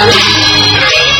零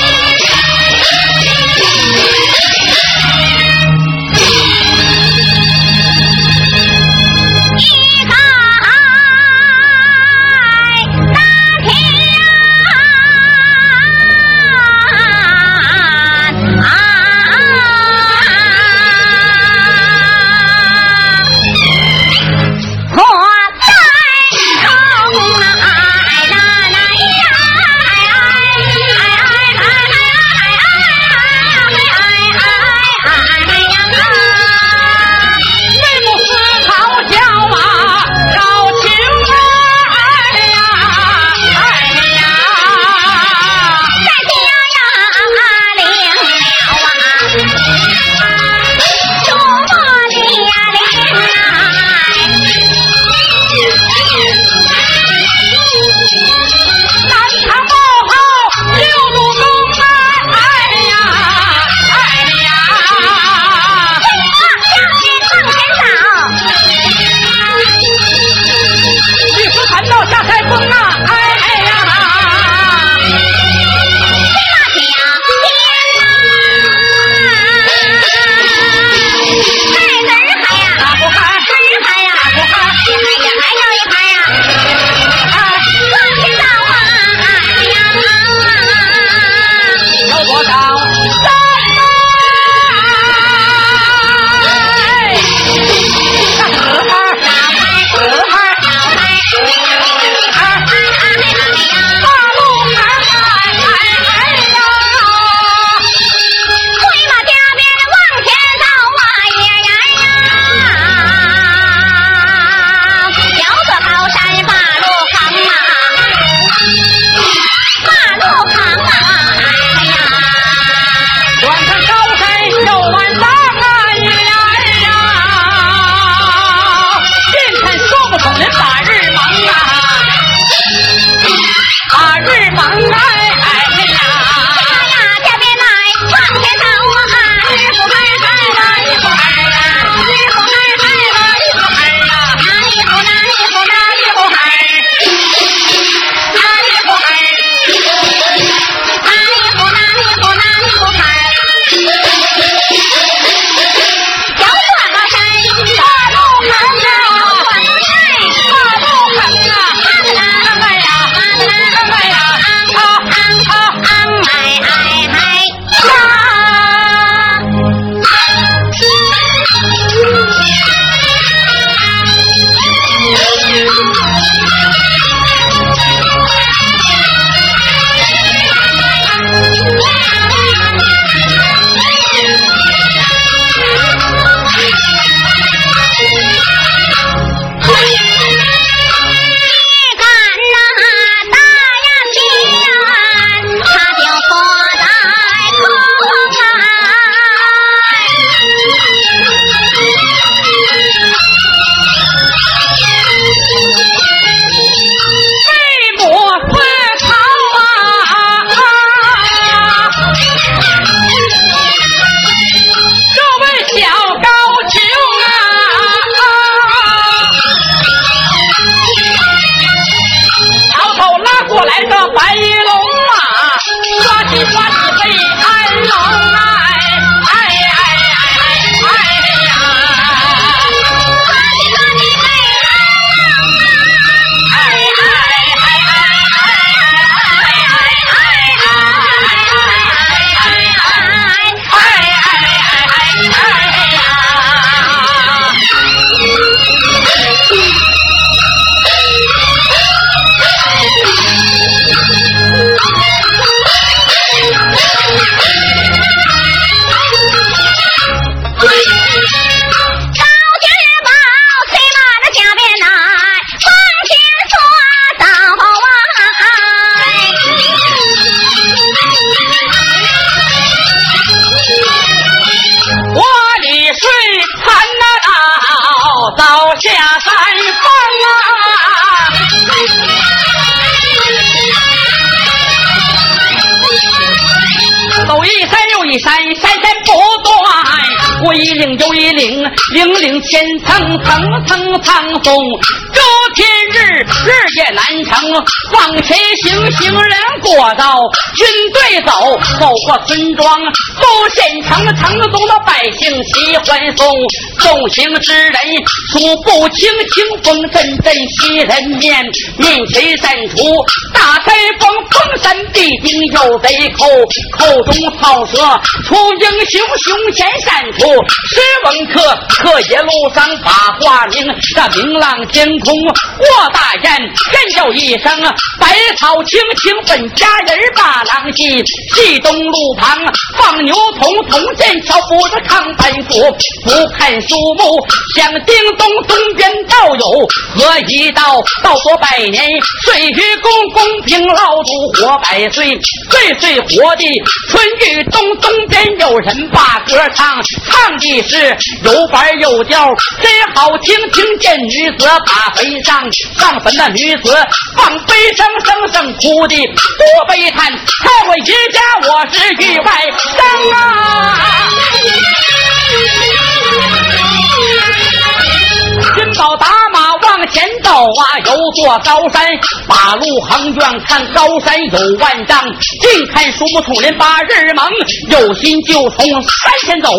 零千层层层苍松，这天日日夜难成，况且星星人过道，军队走，走过村庄，走县城，城中的百姓齐欢送。送行之人数不清，清风阵阵袭人面，面前闪出大台风，风山必定有贼寇，口中草蛇出英雄，胸前闪出诗文客，客爷路上把花名，这明朗天空过大雁，尖叫一声，百草青青本家人把郎戏，戏东路旁放牛童，童见巧不着扛板斧，不看树木，响叮咚，东边道有何一道？道多百年，岁月公公平老祖活百岁，岁岁活的春雨东，东边有人把歌唱，唱的是有板有调，真好听。听见女子把悲上，上坟的女子子放悲声，声声哭的多悲叹。在我一家，我是狱外生啊。金宝打马往前啊，有座高山，八路横远看高山有万丈，近看树木丛林把日蒙，有心就从山前走，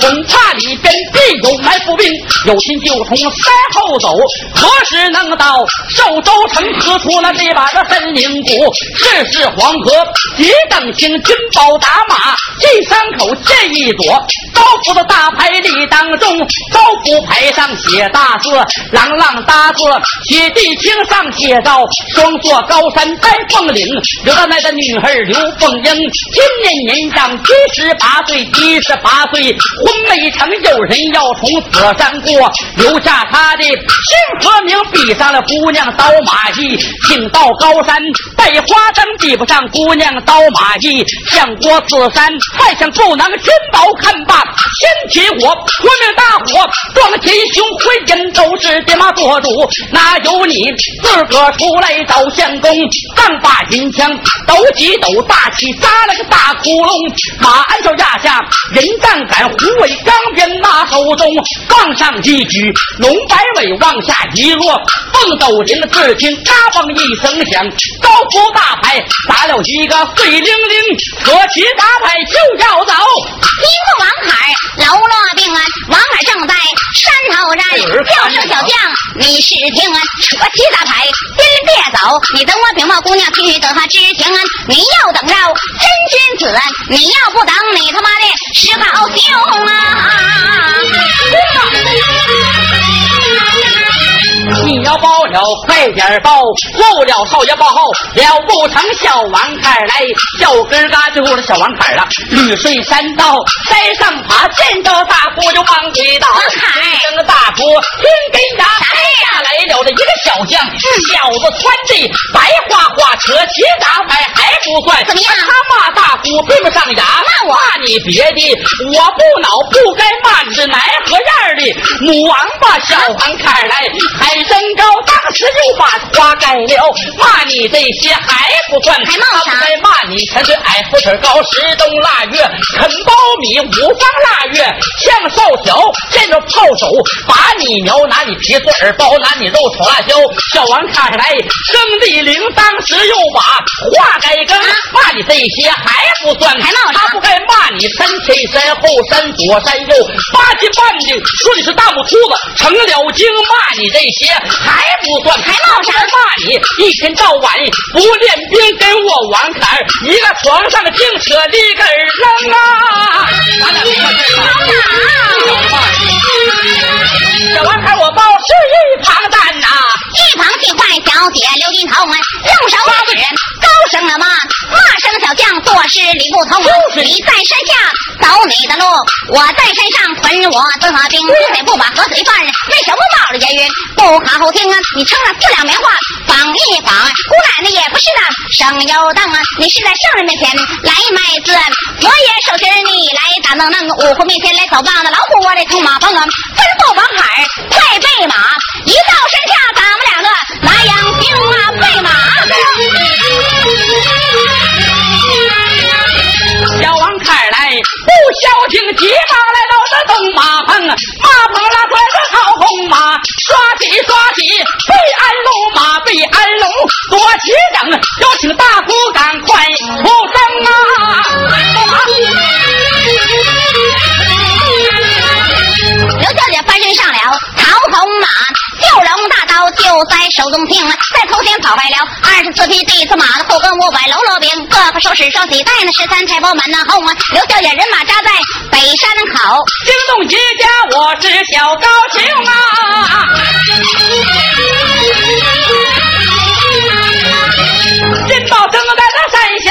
恐怕里边必有埋伏兵，有心就从山后走，何时能到寿州城？喝出了这把的森林谷，这是黄河，急等行，军宝打马进山口见一朵高府的大牌立当中，高府牌上写大。字朗朗大字写地青上写道：双座高山白凤岭，刘大奶的女儿刘凤英，今年年长七十八岁，七十八岁婚没成，有人要从此山过，留下他的姓和名，比上了姑娘刀马义，请到高山拜花灯，比不上姑娘刀马义，想过此山，再想不能君宝看罢，先起火，夺命大火，撞天兄回阴。都是爹妈做主，哪有你自个出来找相公？刚把金枪抖几抖，大气扎了个大窟窿。马鞍上压下人杠杆，虎尾钢鞭拿手中，放上一举龙摆尾，往下一落，凤斗铃只听嘎嘣一声响，高夫大牌打了一个碎零零，喝起大牌就要走。一个王海喽啰病啊，王海正在山头站。叫声小将，你是听啊？我起大牌，先别走，你等我禀报姑娘去得知情安！你要等着真君子，你要不等，你他妈的是老兄啊！你要包了，快点包，漏了，少爷报号了不成？小王坎来，小根嘎就过了小王坎了。绿水山道，山上爬，见到大姑就往里倒。一声大姑，听根牙，下来了的一个小将，小子穿的白花花，扯旗打牌还不算。怎么样？他骂大姑闭不上牙，骂我？骂你别的，我不恼，不该骂你是哪何样的母王八？小王坎来，还。身高，当时又把花盖了，骂你这些还不算，还骂啥？该骂你全是矮胡子高，十冬腊月啃苞米，五方腊月像少小，见着炮手把你瞄，拿你皮子耳包，拿你肉炒辣椒。小王看来生地灵，当时又把话改更，骂你这些还不算，还骂他不该骂你山前山后山左山右，八斤半的说你是大母秃子，成了精，骂你这些。还不算，还闹啥？骂你一天到晚不练兵，跟我玩坎儿，一个床上净扯里根扔啊！小王凯，我包是一旁蛋呐，一旁替坏小姐刘金头啊，用手指高声的骂，骂声小将做事理不通。你在山下走你的路，我在山上屯我的兵，东北不把河水泛，为什么冒着烟云？不好好听啊！你撑了四两棉花绑一绑，姑奶奶也不是那省油灯啊！你是在圣人面前来卖字，我也手心你来打弄弄，五虎面前来扫棒子，老虎我得通马棚啊！吩咐王海快备马，一到山下咱两个拿样兵啊，备马。小王开来不消停，急忙来到这东马棚，马棚拉拽着好红马，刷起刷起，备鞍龙马备鞍龙，多齐整，在手中听，在头前跑坏了二十四匹地子马，后跟五百喽啰兵，个个手使双喜带，那十三太保满那后啊，刘小眼人马扎在北山口，惊动一家，我是小高兴啊！金宝正在那山下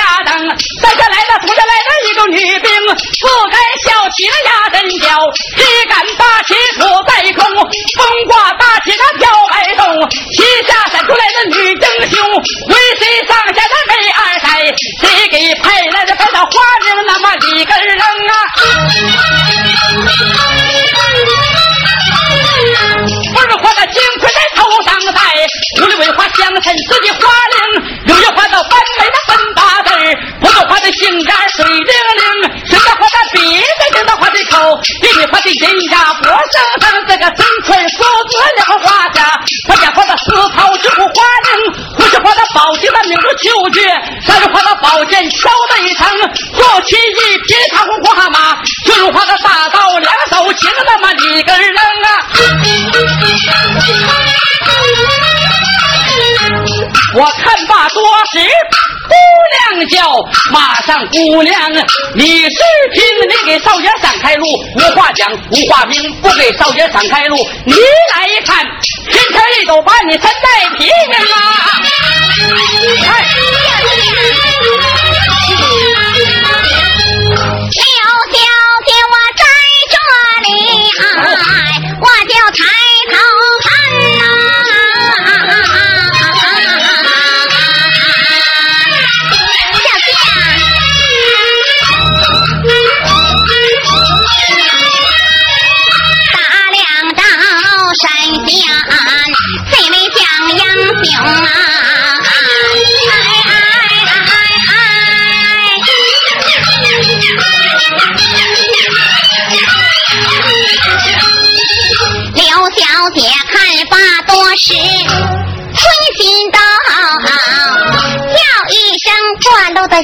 等，山下来了，突然来了一个女兵，不敢小起了压阵脚，谁敢把旗处在空，风刮大旗那飘摆动，旗下闪出来的女英雄，为谁上下的没二代，谁给派来的派到花名那么一个人啊？不是花的金盔在头上戴，五里为花香衬自己花翎，六月花的完坐骑一匹长花马，就是花的大刀两手擎那么一个人啊。我看罢多时，姑娘叫，马上姑娘，你是听你给少爷闪开路，无话讲，无话明，不给少爷闪开路，你来看，天天一走把你身带皮人啊！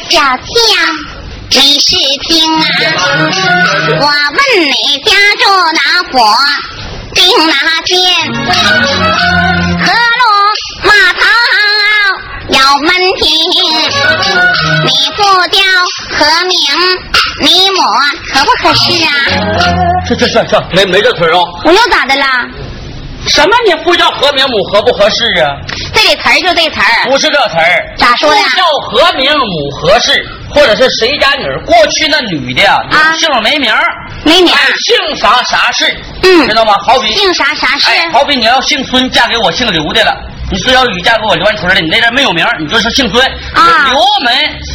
小将。你是听啊？我问你家住哪府，定哪间？河路码头有门庭，你不叫何名？你母合不合适啊？这这这这没没这腿儿啊？我又咋的啦？什么你不叫何名母合不合适啊？这里词儿就这词儿，不是这词儿，咋说的？叫和名母何氏，或者是谁家女儿。过去那女的呀，啊有姓没名儿，没名姓啥啥氏，嗯知道吗？好比姓啥啥氏？哎，好比你要姓孙，嫁给我姓刘的了。你孙小雨嫁给我刘万春了，你那边没有名，你就是姓孙啊刘门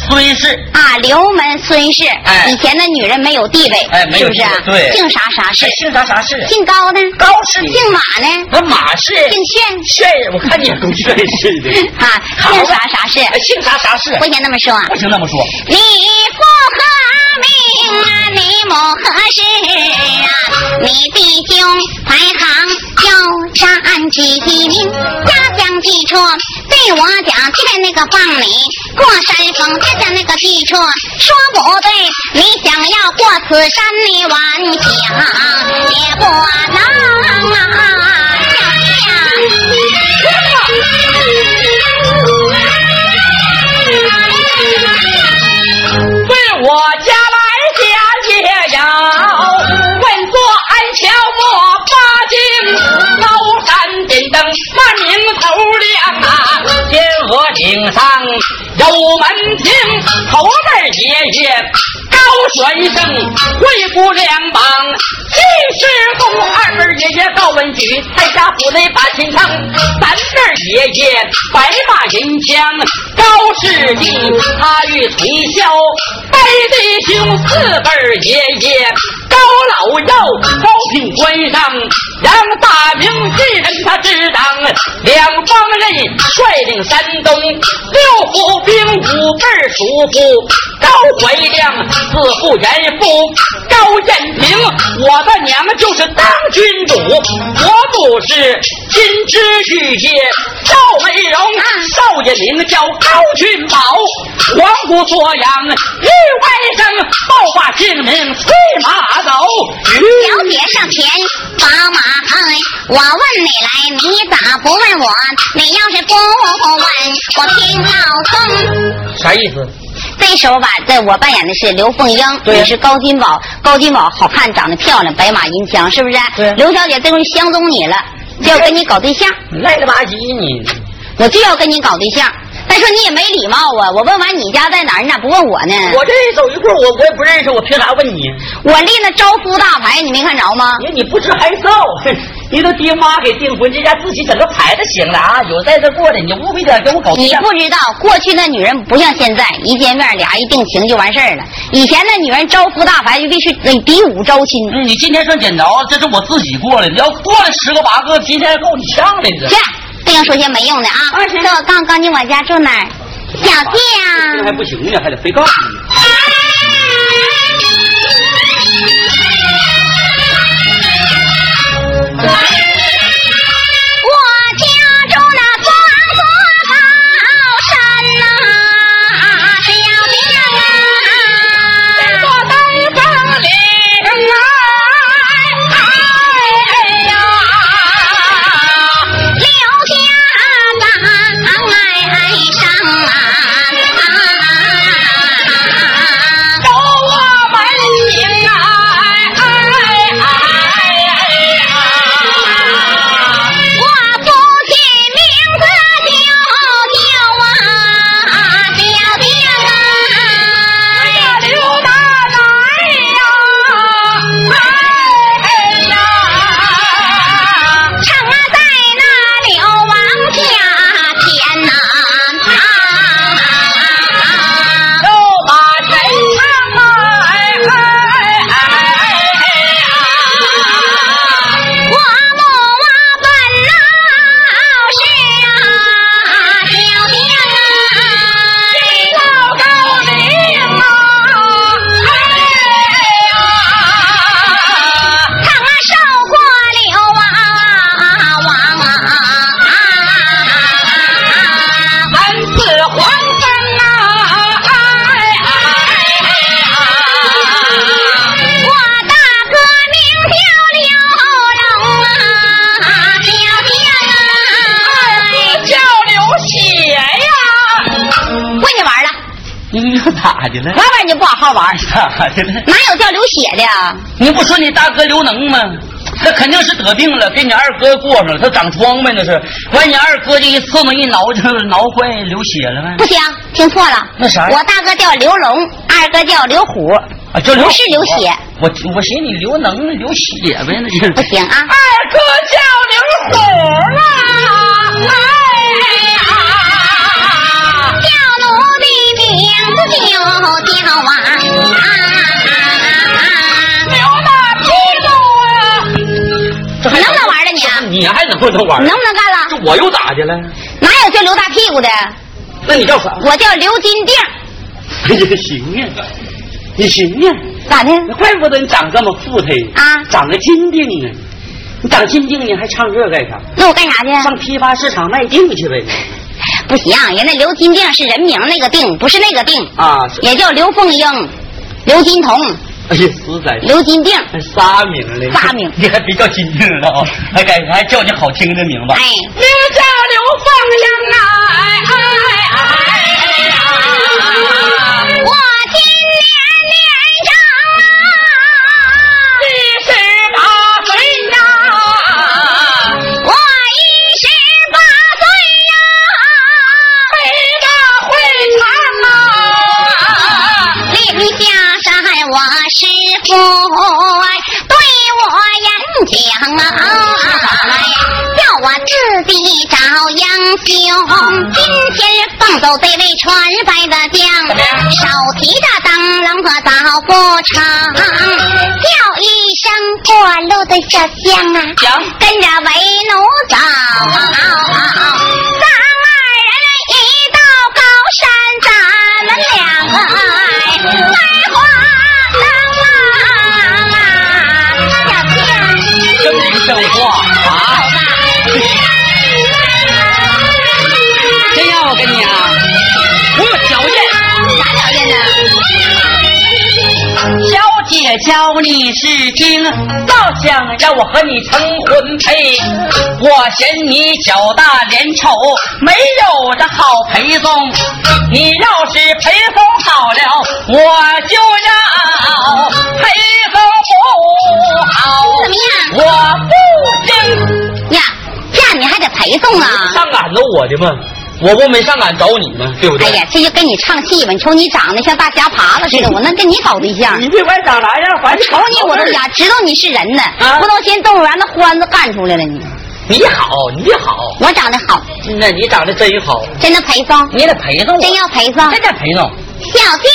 孙氏。啊，刘门孙氏。哎以前的女人没有地位，哎没有是不是啊？对姓啥啥氏？姓啥啥氏？姓高呢？高氏。姓马呢？那马氏。姓炫。炫，我看你也够炫似的。啊，姓啥啥氏？哎，姓啥啥氏？不行那么说。不行那么说。你父和名啊，你母何氏啊？你弟兄排行有占几名？家乡记处对我讲，今天那个放你过山峰，下那个记处说不对，你想要过此山，你顽想也不能啊！对我家来讲也要问作安桥莫八经，高山顶灯那名头亮啊，天鹅顶上有门庭，头儿爷爷高玄生，会不两榜七世公，二辈爷爷高文举，在家府内把亲称，三辈爷爷白马银枪高士弟，他与崔孝拜弟兄，四辈爷爷高老耀高品官上，让大明一人他执掌，两方人率领山东六府兵，五辈叔父高怀亮，四父严父高彦平，我的娘就是当君主，我母是金枝玉叶赵美容，少爷名叫高君宝，黄土作养，一外甥报把性命催马走。小姐上前把马横，我问你来，你咋不问我？你要是不问，我听老孙。啥意思？这时候吧，在我扮演的是刘凤英，你是高金宝。高金宝好看，长得漂亮，白马银枪，是不是？对。刘小姐这回相中你了，就要跟你搞对象。赖了吧唧你！我就要跟你搞对象。再说你也没礼貌啊！我问完你家在哪儿，你咋不问我呢？我这走一会儿，我我也不认识，我凭啥问你？我立那招夫大牌，你没看着吗？你你不知害臊！你都爹妈给订婚，这家自己整个牌子行了啊！有在这过的，你务必得跟我搞你不知道，过去那女人不像现在，一见面俩一定情就完事儿了。以前那女人招夫大牌就必须得比武招亲。嗯，你今天算捡着，这是我自己过的，你。要过来十个八个，今天够你呛的。去，不行说些没用的啊！这我刚刚你我家住哪儿？小弟啊，这还不行呢，还得非告诉你。咋的了？哪有叫流血的？你不说你大哥刘能吗？他肯定是得病了，给你二哥过上了。他长疮呗，那是。完，你二哥这一刺嘛，一挠就挠坏流血了呗。不行，听错了。那啥？我大哥叫刘龙，二哥叫刘虎。啊，叫刘。不是流血。我我寻你刘能流血呗，那是。不行啊。二哥叫刘虎了。你还能不能玩？能不能干了？这我又咋的了？哪有叫刘大屁股的？那你叫啥？我叫刘金锭。哎呀，行呀，你行呀。咋的？怪不得你长这么富态啊！长个金锭呢？你长金锭你还唱这干啥？那我干啥去？上批发市场卖锭去呗。不行，人家刘金锭是人名，那个锭不是那个锭啊。也叫刘凤英、刘金童。哎呀，实在刘金定，还仨名呢，仨名，你还别叫金锭了啊，还改还叫你好听的名字，哎，杨兄。今天放走这位传白的将，手提着灯笼和刀不长，叫一声过路的小将啊，跟着为奴走。瞧你是精，倒想让我和你成婚配。我嫌你脚大脸丑，没有这好陪送。你要是陪送好了，我就要陪送不好。怎么样？我不听。呀，嫁你还得陪送啊！上赶着我的吗？我不没上赶找你吗？对不对？哎呀，这就跟你唱戏吧。你瞅你长得像大虾爬子似的，我能跟你搞对象？你别管长啥样，反正瞅你我都想知道你是人呢，啊不都先动物园那欢子干出来了你？你好，你好，我长得好，那你长得真好，真的陪送，你得陪送我，真要陪送。真得陪送。小将，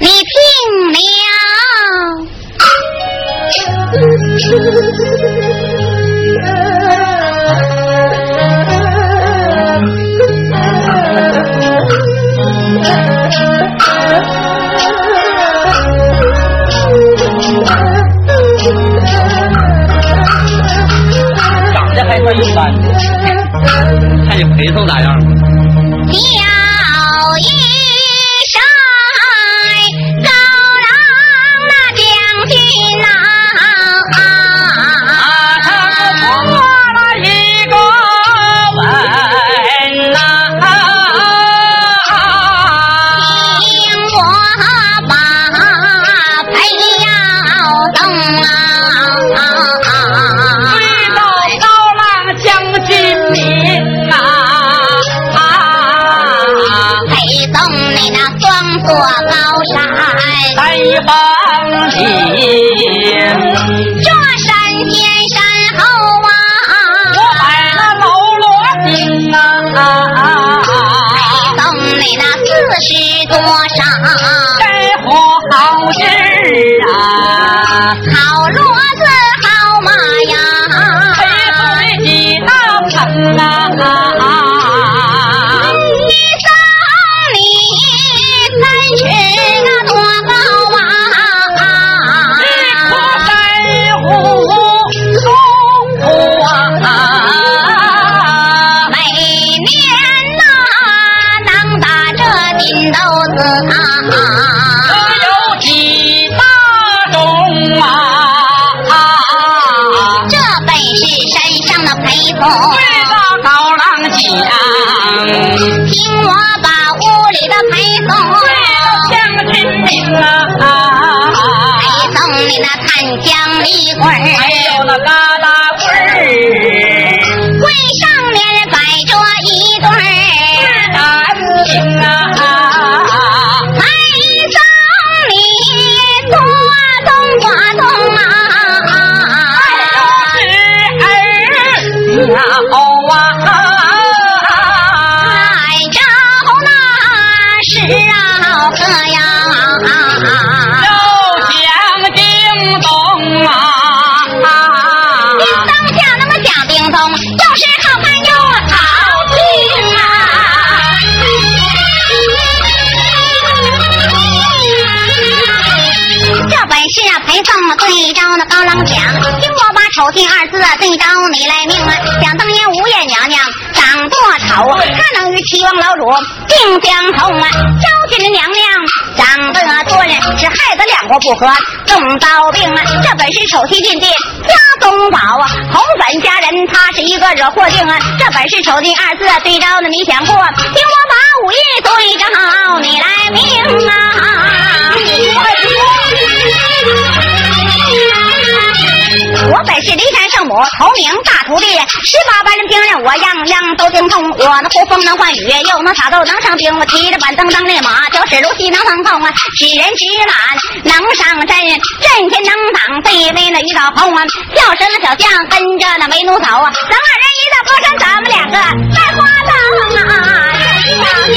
你听了。你陪送来的那四十多少，该活好事啊，好骡送对招那高郎讲，听我把丑信二字对招你来命啊！想当年吴艳娘娘长多丑，她能与齐王老主定相同啊！昭君的娘娘长得敦，是害得两国不和，中刀病啊！这本是丑妻进地家宗宝啊，红粉佳人她是一个惹祸精啊！这本是丑信二字对招呢，你想过？听我把武艺对招你来命啊！我本是骊山圣母，头名大徒弟，十八般兵刃我样样都精通。我那呼风能唤雨，又能撒豆能上兵。我骑着板凳当烈马，脚使如骑能腾空啊，使人直满能上阵，阵前能挡，背威那一道红啊，叫声那小将跟着那为奴走啊，咱二人一道歌声，咱们两个在花灯啊。赵一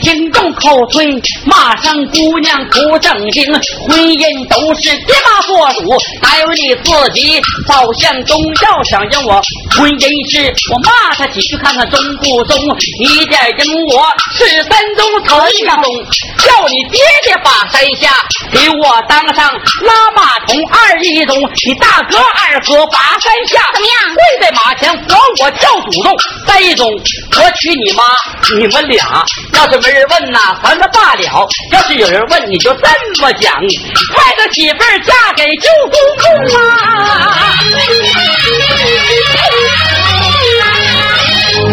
听众口吹，马上姑娘不正经，婚姻都是爹妈做主，哪有你自己早向东？要想让我婚姻事，我骂他几句看看中不中？你点应我是三宗此一中，叫你爹爹把山下给我当上拉马童二一中，你大哥二哥把山下怎么样跪在马前活我叫祖宗，三一中我娶你妈，你们俩要是没人问呐，哪还的罢了。要是有人问，你就这么讲：派个媳妇儿嫁给舅公公啊！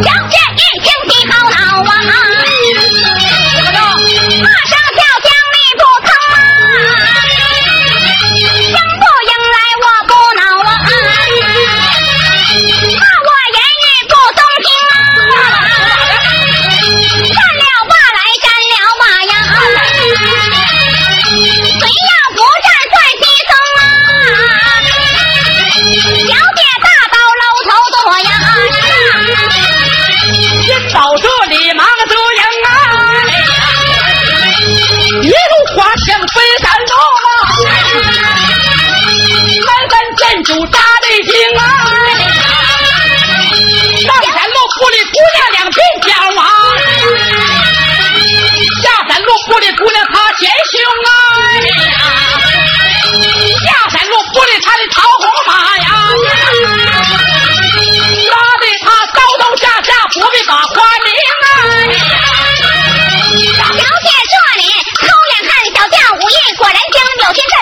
小姐一听的好恼啊，扎的精啊，上山路不里姑娘两鬓角啊，下山路不里姑娘她显胸啊，下山路不里她的桃红马呀。拉的他刀刀下下不必把花名啊！小姐这里偷眼看小将武艺果然精，有心站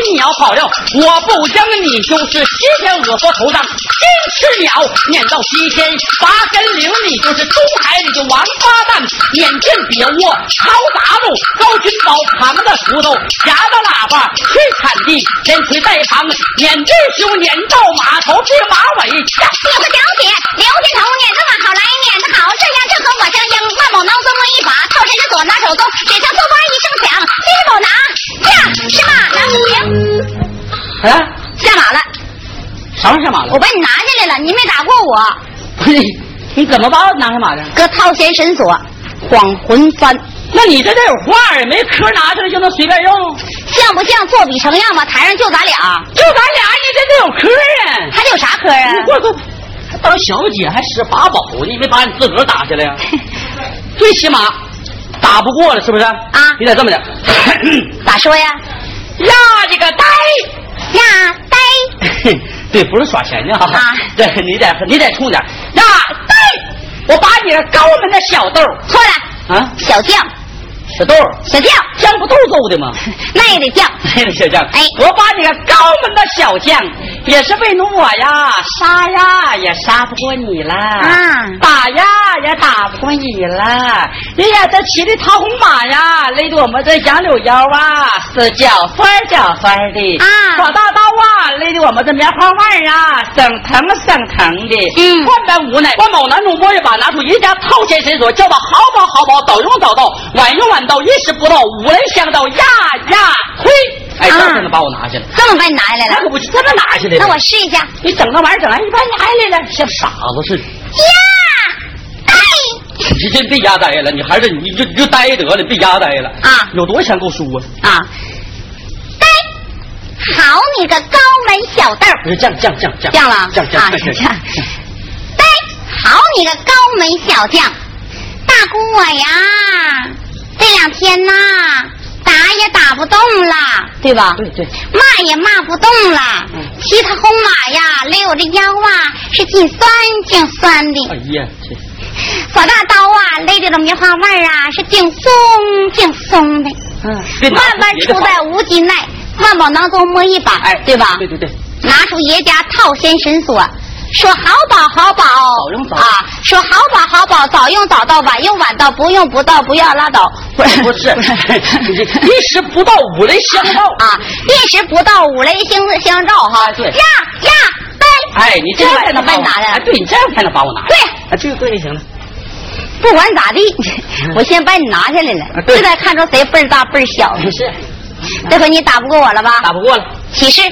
就站到底，你要跑了，我不将你就是西天恶佛头上金翅鸟，撵到西天拔根岭，你就是东海里的王八蛋，眼见别窝抄大路，高君宝扛的锄头夹着喇叭去铲地，连锤带旁撵弟兄撵到马头至马尾，喜欢小姐刘金头撵得马好来撵得好，这样就和我相应。万某囊中摸一把，套身是左拿手中，哎，下马了，什么下马了我？把你拿下来了，你没打过我。不是，你怎么把我拿下马的？搁套弦绳索，晃魂幡，那你这得有话呀，没壳拿出来就能随便用？像不像做比成样吧？台上就咱俩，就咱俩，你这得有科啊！还得有啥科啊？你过过，还当小姐还使法宝，你没把你自个儿打下来呀？最起码打不过了，是不是？啊你得这么的，咋说呀？呀，你个呆！呀，呆，对，不是耍钱呢哈。啊。对你得你得冲点呀，呆！我把你个高门的小豆儿错了，啊，小将，小豆儿，小将，将不豆揍的吗？那也得将。哎，小将，哎。我把你个高门的小将，也是为奴我呀，杀呀也杀不过你了，啊。打呀也打不过你了。哎呀，这骑的桃红马呀，勒得我们这杨柳腰啊，是脚酸儿脚酸的啊耍大刀啊，勒得我们这棉花腕啊，生疼生疼的。嗯万般无奈，关某男主摸一把，拿出一家套钱绳索，叫他好宝好宝，早用早到，晚用晚到，一时不到，五雷相到，呀呀嘿，哎，这啊才能把我拿下来。这么把你拿下来了？那可不是这么拿下来的。那我试一下。你整那玩意儿整完你把你还来了，像傻子似的。你真别压呆了，你还是你就你就呆得了，别压呆了。啊。有多少钱够输啊？啊，呆，好你个高门小豆儿，不是降降降降。降了啊。降降降。降。呆，好你个高门小将，大姑我呀，这两天呐，打也打不动了，对吧？对对，骂也骂不动了，嗯。骑他红马呀，勒我这腰啊，是劲酸劲酸的。哎呀，这。耍大勒着这棉花腕儿啊，是劲松劲松的。嗯，万般出在无尽奈，万宝囊中摸一把，哎，对吧？对对对，拿出爷家套仙绳索，说好宝好宝，早用早。啊，说好宝好宝，早用早到，晚用晚到，不用不到，不要拉倒，不 是不是，一时不到五雷相照。啊，一时不到五雷星相照哈，哎对。呀呀呆，哎，你这样才能把你拿的？哎，对你这样才能把我拿。对。啊，这个对就行了。不管咋地，我先把你拿下来了这才看出谁辈儿大辈儿小。是，这回你打不过我了吧？打不过了，起势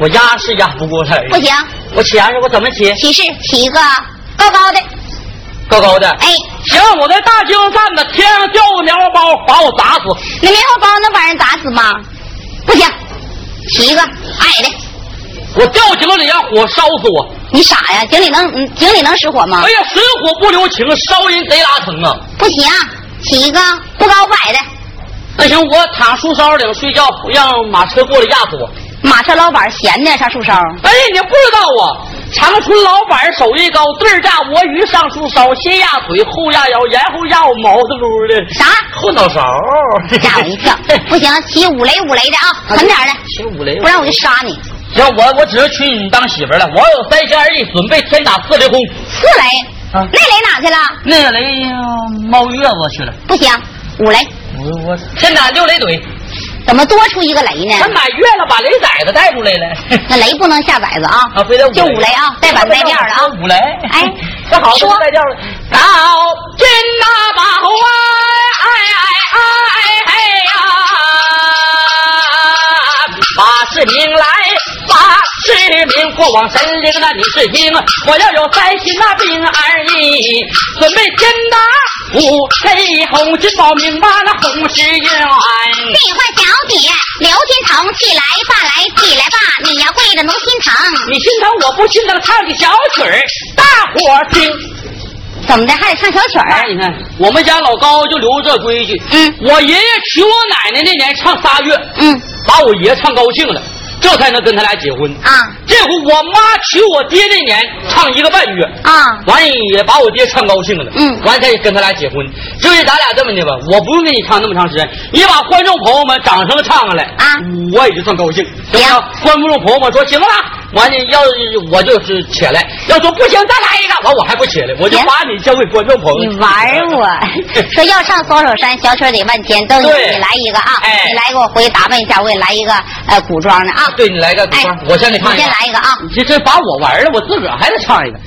我压是压不过他。不行，我起压是我怎么起？起势起一个高高的，高高的。哎，行，我在大街上站着，天上掉个棉花包，把我砸死。那棉花包能把人砸死吗？不行，起一个矮的。我掉井里让火烧死我。你傻呀？井里能嗯井里能失火吗哎？呀，水火不留情，烧人贼拉疼啊！不行，起一个不高不矮的。那行，我躺树梢顶睡觉，让马车过来压死我。马车老板闲的上树梢。哎，你不知道啊？长春老板手艺高，对炸我鱼上树梢，先压腿后压腰，然后压我毛子撸的。啥？后脑勺。吓我一跳！不行，起五雷五雷的啊，狠点的。起五雷，不然我就杀你。行，我我只是娶你当媳妇了。我有三心二意，准备天打四雷轰。四雷。啊那雷哪去了？那雷冒月子去了。不行，五雷。我我天打六雷怼。怎么多出一个雷呢？他满月了，把雷崽子带出来了。那雷不能下崽子啊！啊，非得就五雷啊，带板带调的啊。五雷。哎，这好说带调了。高金呐宝哎哎哎八。是名过往神灵那你是听，我要有三心那病二意，准备天打五雷轰，金宝明吧那红十元。这话小姐刘金童，起来吧来，起来吧，你要跪着能心疼。你心疼我不心疼，唱的小曲儿，大伙儿听。怎么的还得唱小曲儿？你看我们家老高就留这规矩。嗯，我爷爷娶我奶奶那年唱仨月，嗯，把我爷唱高兴了。这才能跟他俩结婚啊！这回我妈娶我爹那年唱一个半月啊，完也把我爹唱高兴了，嗯，完才跟他俩结婚。就咱俩这么的吧，我不用给你唱那么长时间，你把观众朋友们掌声唱上来啊，我也就算高兴，行不行？观众朋友们说行了。完了，要我就是起来，要说不行，再来一个，完我还不起来，我就把你交给观众朋友。你玩我？说要唱双手山，小曲得万千，都你来一个啊！你来给我回去打扮一下，我也来一个呃古装的啊！对你来个古装，我先给你唱。你先来一个啊！这这把我玩了，我自个儿还得唱一个。